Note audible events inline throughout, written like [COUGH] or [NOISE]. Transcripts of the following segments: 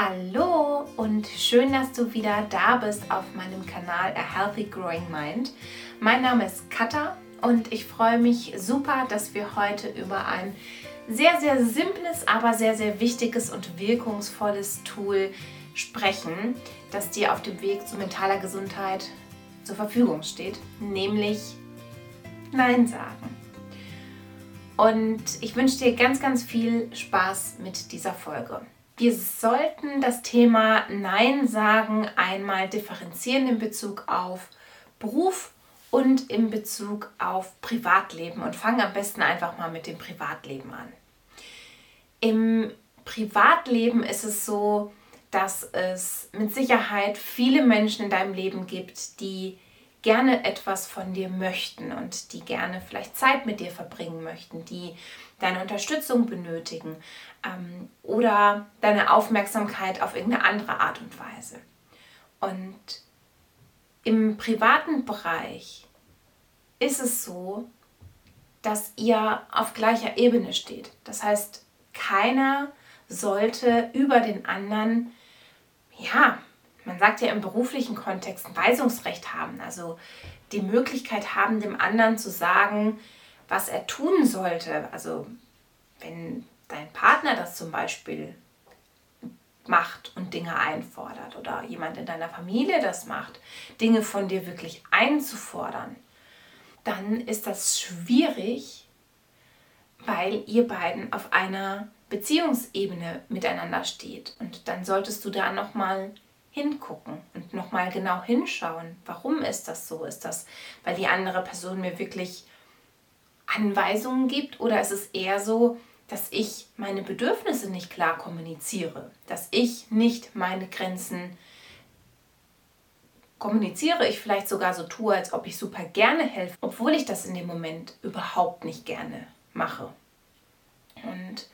Hallo und schön, dass du wieder da bist auf meinem Kanal A Healthy Growing Mind. Mein Name ist Katha und ich freue mich super, dass wir heute über ein sehr, sehr simples, aber sehr, sehr wichtiges und wirkungsvolles Tool sprechen, das dir auf dem Weg zu mentaler Gesundheit zur Verfügung steht, nämlich Nein sagen. Und ich wünsche dir ganz, ganz viel Spaß mit dieser Folge. Wir sollten das Thema Nein sagen einmal differenzieren in Bezug auf Beruf und in Bezug auf Privatleben und fangen am besten einfach mal mit dem Privatleben an. Im Privatleben ist es so, dass es mit Sicherheit viele Menschen in deinem Leben gibt, die gerne etwas von dir möchten und die gerne vielleicht Zeit mit dir verbringen möchten, die deine Unterstützung benötigen ähm, oder deine Aufmerksamkeit auf irgendeine andere Art und Weise. Und im privaten Bereich ist es so, dass ihr auf gleicher Ebene steht. Das heißt, keiner sollte über den anderen, ja, man sagt ja im beruflichen Kontext, ein Weisungsrecht haben. Also die Möglichkeit haben, dem anderen zu sagen, was er tun sollte. Also wenn dein Partner das zum Beispiel macht und Dinge einfordert oder jemand in deiner Familie das macht, Dinge von dir wirklich einzufordern, dann ist das schwierig, weil ihr beiden auf einer Beziehungsebene miteinander steht. Und dann solltest du da nochmal hingucken und nochmal genau hinschauen. Warum ist das so? Ist das, weil die andere Person mir wirklich Anweisungen gibt oder ist es eher so, dass ich meine Bedürfnisse nicht klar kommuniziere, dass ich nicht meine Grenzen kommuniziere, ich vielleicht sogar so tue, als ob ich super gerne helfe, obwohl ich das in dem Moment überhaupt nicht gerne mache. Und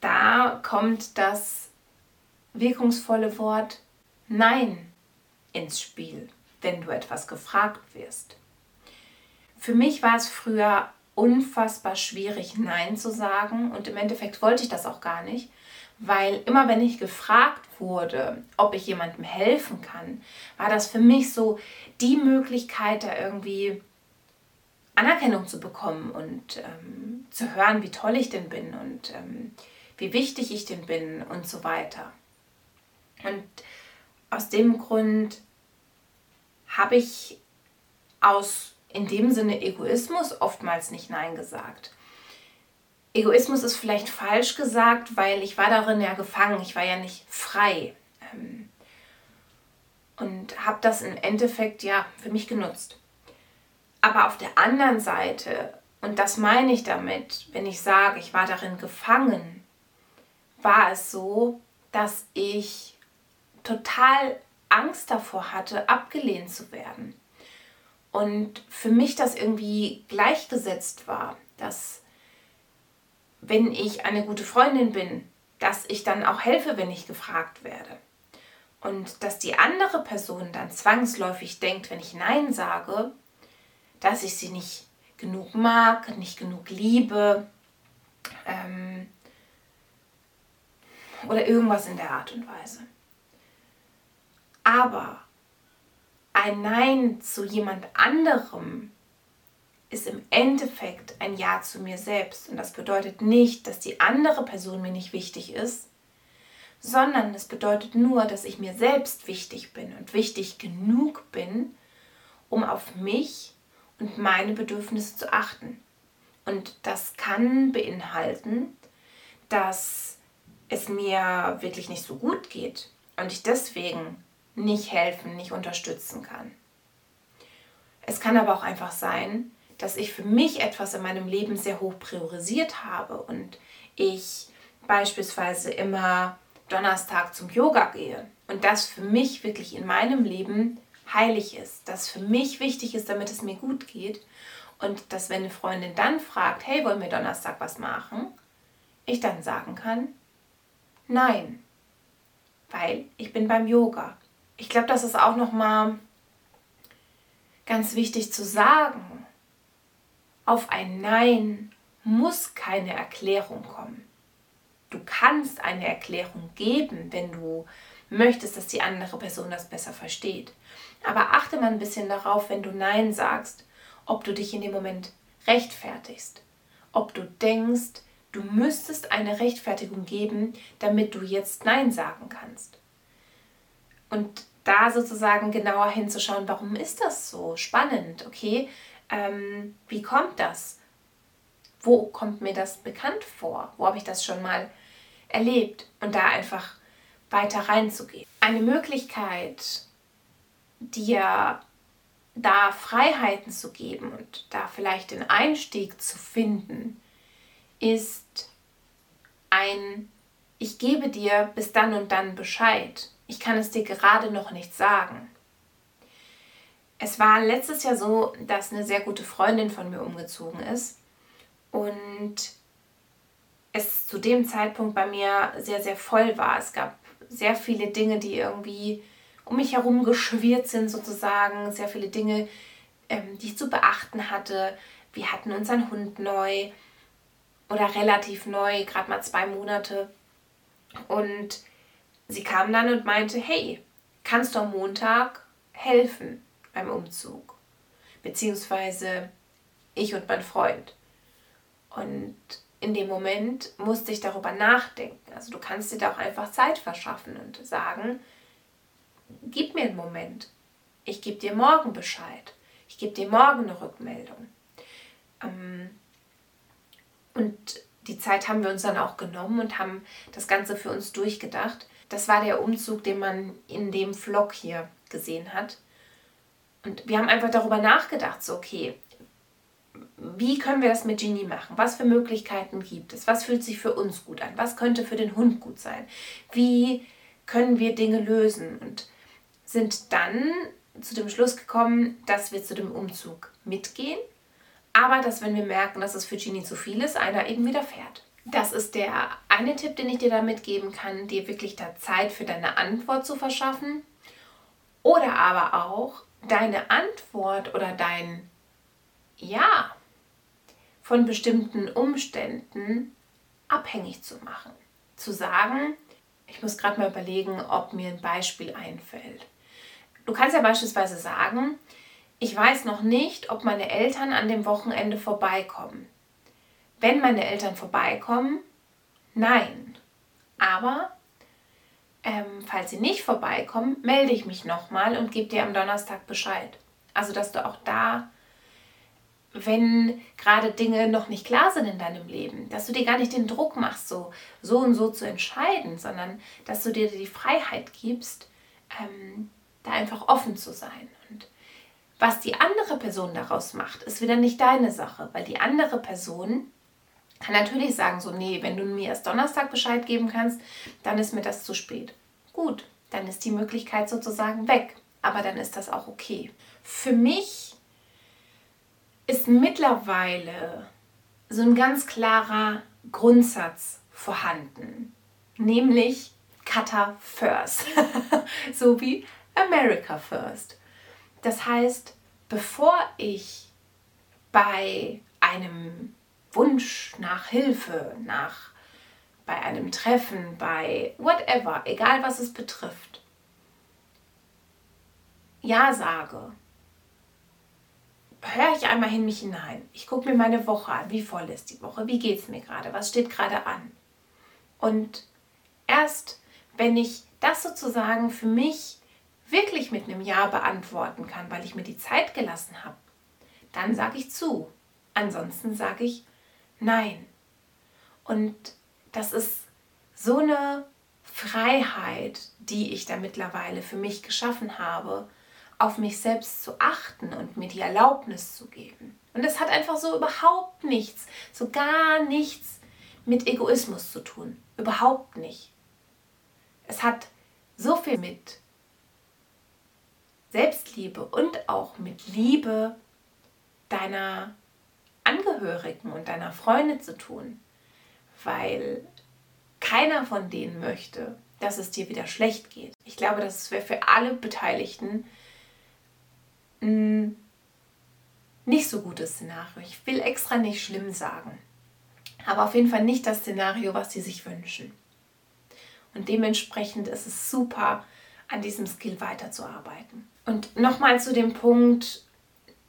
da kommt das wirkungsvolle Wort Nein ins Spiel, wenn du etwas gefragt wirst. Für mich war es früher unfassbar schwierig, Nein zu sagen. Und im Endeffekt wollte ich das auch gar nicht, weil immer wenn ich gefragt wurde, ob ich jemandem helfen kann, war das für mich so die Möglichkeit, da irgendwie Anerkennung zu bekommen und ähm, zu hören, wie toll ich denn bin und ähm, wie wichtig ich denn bin und so weiter. Und aus dem Grund habe ich aus in dem Sinne Egoismus oftmals nicht Nein gesagt. Egoismus ist vielleicht falsch gesagt, weil ich war darin ja gefangen, ich war ja nicht frei. Ähm, und habe das im Endeffekt ja für mich genutzt. Aber auf der anderen Seite, und das meine ich damit, wenn ich sage, ich war darin gefangen, war es so, dass ich total Angst davor hatte, abgelehnt zu werden. Und für mich das irgendwie gleichgesetzt war, dass wenn ich eine gute Freundin bin, dass ich dann auch helfe, wenn ich gefragt werde. Und dass die andere Person dann zwangsläufig denkt, wenn ich Nein sage, dass ich sie nicht genug mag, nicht genug liebe ähm, oder irgendwas in der Art und Weise. Aber ein Nein zu jemand anderem ist im Endeffekt ein Ja zu mir selbst. Und das bedeutet nicht, dass die andere Person mir nicht wichtig ist, sondern es bedeutet nur, dass ich mir selbst wichtig bin und wichtig genug bin, um auf mich und meine Bedürfnisse zu achten. Und das kann beinhalten, dass es mir wirklich nicht so gut geht und ich deswegen nicht helfen, nicht unterstützen kann. Es kann aber auch einfach sein, dass ich für mich etwas in meinem Leben sehr hoch priorisiert habe und ich beispielsweise immer Donnerstag zum Yoga gehe und das für mich wirklich in meinem Leben heilig ist, das für mich wichtig ist, damit es mir gut geht und dass wenn eine Freundin dann fragt, hey, wollen wir Donnerstag was machen, ich dann sagen kann, nein, weil ich bin beim Yoga ich glaube, das ist auch noch mal ganz wichtig zu sagen. Auf ein Nein muss keine Erklärung kommen. du kannst eine Erklärung geben, wenn du möchtest, dass die andere Person das besser versteht. Aber achte mal ein bisschen darauf, wenn du Nein sagst, ob du dich in dem Moment rechtfertigst, ob du denkst, du müsstest eine Rechtfertigung geben, damit du jetzt Nein sagen kannst. Und da sozusagen genauer hinzuschauen, warum ist das so spannend, okay? Ähm, wie kommt das? Wo kommt mir das bekannt vor? Wo habe ich das schon mal erlebt? Und da einfach weiter reinzugehen. Eine Möglichkeit, dir da Freiheiten zu geben und da vielleicht den Einstieg zu finden, ist ein Ich gebe dir bis dann und dann Bescheid. Ich kann es dir gerade noch nicht sagen. Es war letztes Jahr so, dass eine sehr gute Freundin von mir umgezogen ist und es zu dem Zeitpunkt bei mir sehr, sehr voll war. Es gab sehr viele Dinge, die irgendwie um mich herum geschwirrt sind, sozusagen. Sehr viele Dinge, ähm, die ich zu beachten hatte. Wir hatten unseren Hund neu oder relativ neu, gerade mal zwei Monate. Und sie kam dann und meinte, hey, kannst du am Montag helfen beim Umzug? Beziehungsweise ich und mein Freund. Und in dem Moment musste ich darüber nachdenken. Also du kannst dir da auch einfach Zeit verschaffen und sagen, gib mir einen Moment. Ich gebe dir morgen Bescheid. Ich gebe dir morgen eine Rückmeldung. Ähm, und die Zeit haben wir uns dann auch genommen und haben das Ganze für uns durchgedacht. Das war der Umzug, den man in dem Vlog hier gesehen hat. Und wir haben einfach darüber nachgedacht, so okay, wie können wir das mit Genie machen? Was für Möglichkeiten gibt es? Was fühlt sich für uns gut an? Was könnte für den Hund gut sein? Wie können wir Dinge lösen? Und sind dann zu dem Schluss gekommen, dass wir zu dem Umzug mitgehen, aber dass, wenn wir merken, dass es für Genie zu viel ist, einer eben wieder fährt. Das ist der eine Tipp, den ich dir da mitgeben kann, dir wirklich da Zeit für deine Antwort zu verschaffen. Oder aber auch deine Antwort oder dein Ja von bestimmten Umständen abhängig zu machen. Zu sagen, ich muss gerade mal überlegen, ob mir ein Beispiel einfällt. Du kannst ja beispielsweise sagen, ich weiß noch nicht, ob meine Eltern an dem Wochenende vorbeikommen. Wenn meine Eltern vorbeikommen, nein. Aber ähm, falls sie nicht vorbeikommen, melde ich mich nochmal und gebe dir am Donnerstag Bescheid. Also, dass du auch da, wenn gerade Dinge noch nicht klar sind in deinem Leben, dass du dir gar nicht den Druck machst, so, so und so zu entscheiden, sondern dass du dir die Freiheit gibst, ähm, da einfach offen zu sein. Was die andere Person daraus macht, ist wieder nicht deine Sache, weil die andere Person kann natürlich sagen, so, nee, wenn du mir erst Donnerstag Bescheid geben kannst, dann ist mir das zu spät. Gut, dann ist die Möglichkeit sozusagen weg, aber dann ist das auch okay. Für mich ist mittlerweile so ein ganz klarer Grundsatz vorhanden, nämlich Cutter First, [LAUGHS] so wie America First. Das heißt, bevor ich bei einem Wunsch nach Hilfe, nach bei einem Treffen, bei whatever, egal was es betrifft, Ja sage, höre ich einmal in mich hinein. Ich gucke mir meine Woche an. Wie voll ist die Woche? Wie geht es mir gerade? Was steht gerade an? Und erst wenn ich das sozusagen für mich wirklich mit einem Ja beantworten kann, weil ich mir die Zeit gelassen habe, dann sage ich zu. Ansonsten sage ich Nein. Und das ist so eine Freiheit, die ich da mittlerweile für mich geschaffen habe, auf mich selbst zu achten und mir die Erlaubnis zu geben. Und es hat einfach so überhaupt nichts, so gar nichts mit Egoismus zu tun. Überhaupt nicht. Es hat so viel mit Selbstliebe und auch mit Liebe deiner Angehörigen und deiner Freunde zu tun, weil keiner von denen möchte, dass es dir wieder schlecht geht. Ich glaube, das wäre für alle Beteiligten ein nicht so gutes Szenario. Ich will extra nicht schlimm sagen. aber auf jeden Fall nicht das Szenario, was sie sich wünschen. Und dementsprechend ist es super, an diesem Skill weiterzuarbeiten. Und nochmal zu dem Punkt,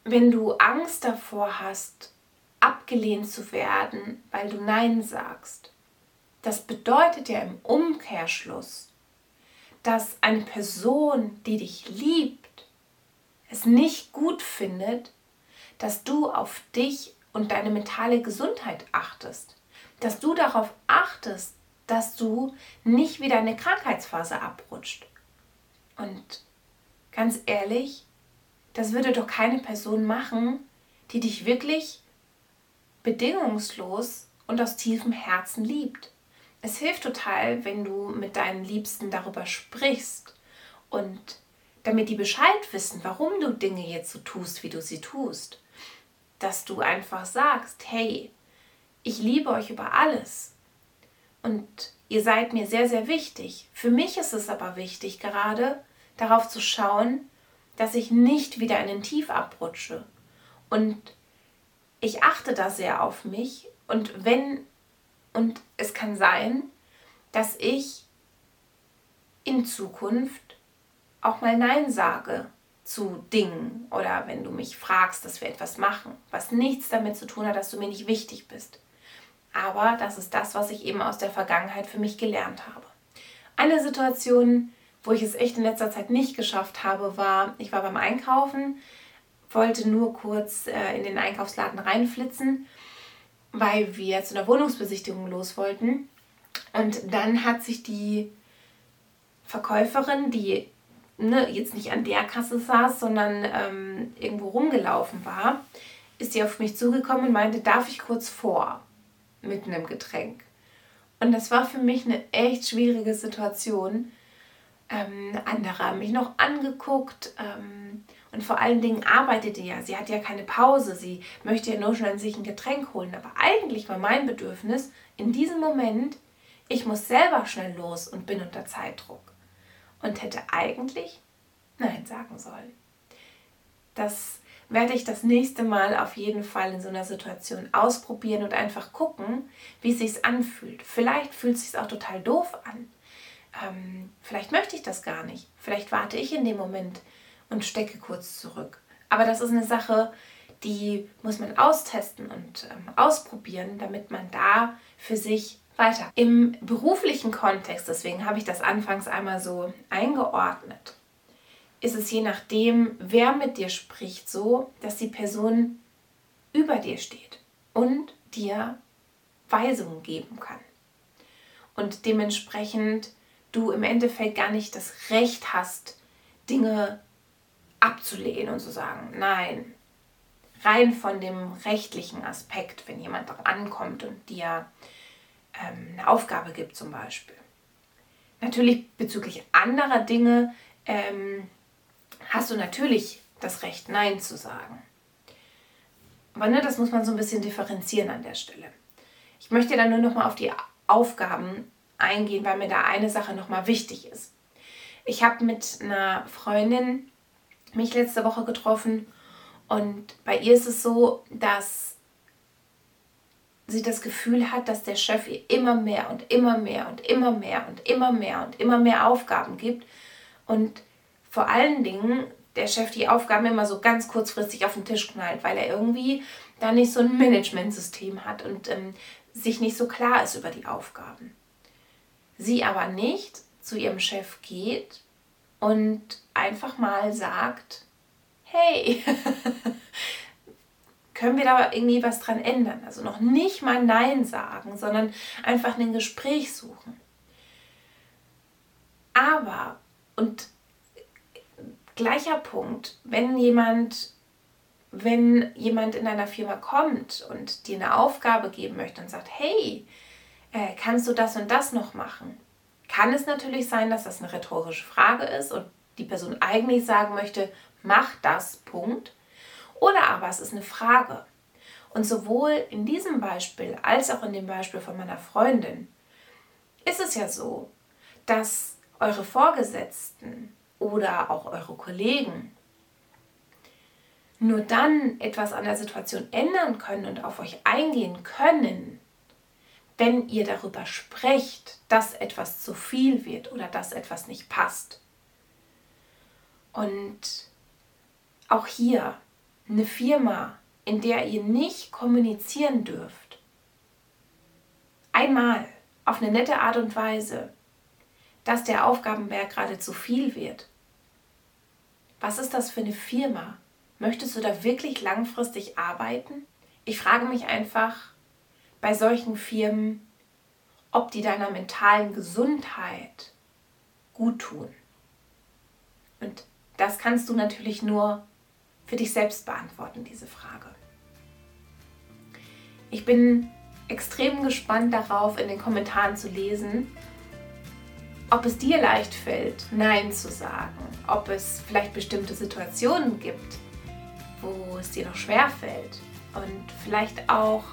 wenn du Angst davor hast, abgelehnt zu werden, weil du Nein sagst, das bedeutet ja im Umkehrschluss, dass eine Person, die dich liebt, es nicht gut findet, dass du auf dich und deine mentale Gesundheit achtest, dass du darauf achtest, dass du nicht wieder eine Krankheitsphase abrutscht. Und ganz ehrlich, das würde doch keine Person machen, die dich wirklich bedingungslos und aus tiefem Herzen liebt. Es hilft total, wenn du mit deinen Liebsten darüber sprichst und damit die Bescheid wissen, warum du Dinge jetzt so tust, wie du sie tust. Dass du einfach sagst, hey, ich liebe euch über alles und ihr seid mir sehr, sehr wichtig. Für mich ist es aber wichtig, gerade darauf zu schauen, dass ich nicht wieder in den Tief abrutsche. Und ich achte da sehr auf mich. Und wenn, und es kann sein, dass ich in Zukunft auch mal Nein sage zu Dingen oder wenn du mich fragst, dass wir etwas machen, was nichts damit zu tun hat, dass du mir nicht wichtig bist. Aber das ist das, was ich eben aus der Vergangenheit für mich gelernt habe. Eine Situation, wo ich es echt in letzter Zeit nicht geschafft habe, war, ich war beim Einkaufen, wollte nur kurz äh, in den Einkaufsladen reinflitzen, weil wir zu einer Wohnungsbesichtigung los wollten. Und dann hat sich die Verkäuferin, die ne, jetzt nicht an der Kasse saß, sondern ähm, irgendwo rumgelaufen war, ist sie auf mich zugekommen und meinte, darf ich kurz vor? mit einem Getränk. Und das war für mich eine echt schwierige Situation. Ähm, andere haben mich noch angeguckt ähm, und vor allen Dingen arbeitete ja. Sie hat ja keine Pause, sie möchte ja nur schnell sich ein Getränk holen. Aber eigentlich war mein Bedürfnis in diesem Moment, ich muss selber schnell los und bin unter Zeitdruck. Und hätte eigentlich Nein sagen sollen. Das werde ich das nächste Mal auf jeden Fall in so einer Situation ausprobieren und einfach gucken, wie es sich anfühlt. Vielleicht fühlt es sich auch total doof an. Ähm, vielleicht möchte ich das gar nicht. Vielleicht warte ich in dem Moment und stecke kurz zurück. Aber das ist eine Sache, die muss man austesten und ähm, ausprobieren, damit man da für sich weiter. Im beruflichen Kontext, deswegen habe ich das anfangs einmal so eingeordnet, ist es je nachdem, wer mit dir spricht, so, dass die Person über dir steht und dir Weisungen geben kann. Und dementsprechend du im Endeffekt gar nicht das Recht hast, Dinge abzulehnen und zu sagen, nein, rein von dem rechtlichen Aspekt, wenn jemand darauf ankommt und dir ähm, eine Aufgabe gibt zum Beispiel. Natürlich bezüglich anderer Dinge ähm, hast du natürlich das Recht, Nein zu sagen. Aber ne, das muss man so ein bisschen differenzieren an der Stelle. Ich möchte dann nur noch mal auf die Aufgaben eingehen, weil mir da eine Sache noch mal wichtig ist. Ich habe mit einer Freundin mich letzte Woche getroffen und bei ihr ist es so, dass sie das Gefühl hat, dass der Chef ihr immer mehr und immer mehr und immer mehr und immer mehr und immer mehr Aufgaben gibt und vor allen Dingen der Chef die Aufgaben immer so ganz kurzfristig auf den Tisch knallt, weil er irgendwie da nicht so ein Managementsystem hat und ähm, sich nicht so klar ist über die Aufgaben. Sie aber nicht zu ihrem Chef geht und einfach mal sagt, hey, [LAUGHS] können wir da irgendwie was dran ändern? Also noch nicht mal Nein sagen, sondern einfach ein Gespräch suchen. Aber, und Gleicher Punkt, wenn jemand, wenn jemand in einer Firma kommt und dir eine Aufgabe geben möchte und sagt, hey, äh, kannst du das und das noch machen? Kann es natürlich sein, dass das eine rhetorische Frage ist und die Person eigentlich sagen möchte, mach das, Punkt. Oder aber es ist eine Frage. Und sowohl in diesem Beispiel als auch in dem Beispiel von meiner Freundin ist es ja so, dass eure Vorgesetzten oder auch eure Kollegen nur dann etwas an der Situation ändern können und auf euch eingehen können, wenn ihr darüber sprecht, dass etwas zu viel wird oder dass etwas nicht passt. Und auch hier eine Firma, in der ihr nicht kommunizieren dürft. Einmal auf eine nette Art und Weise, dass der Aufgabenberg gerade zu viel wird. Was ist das für eine Firma? Möchtest du da wirklich langfristig arbeiten? Ich frage mich einfach bei solchen Firmen, ob die deiner mentalen Gesundheit gut tun. Und das kannst du natürlich nur für dich selbst beantworten, diese Frage. Ich bin extrem gespannt darauf, in den Kommentaren zu lesen, ob es dir leicht fällt, Nein zu sagen, ob es vielleicht bestimmte Situationen gibt, wo es dir noch schwer fällt und vielleicht auch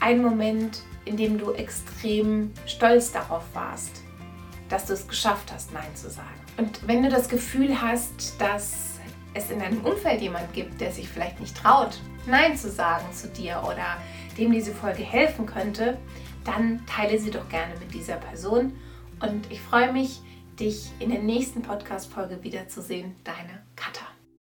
ein Moment, in dem du extrem stolz darauf warst, dass du es geschafft hast, Nein zu sagen. Und wenn du das Gefühl hast, dass es in deinem Umfeld jemand gibt, der sich vielleicht nicht traut, Nein zu sagen zu dir oder dem diese Folge helfen könnte, dann teile sie doch gerne mit dieser Person. Und ich freue mich, dich in der nächsten Podcast-Folge wiederzusehen. Deine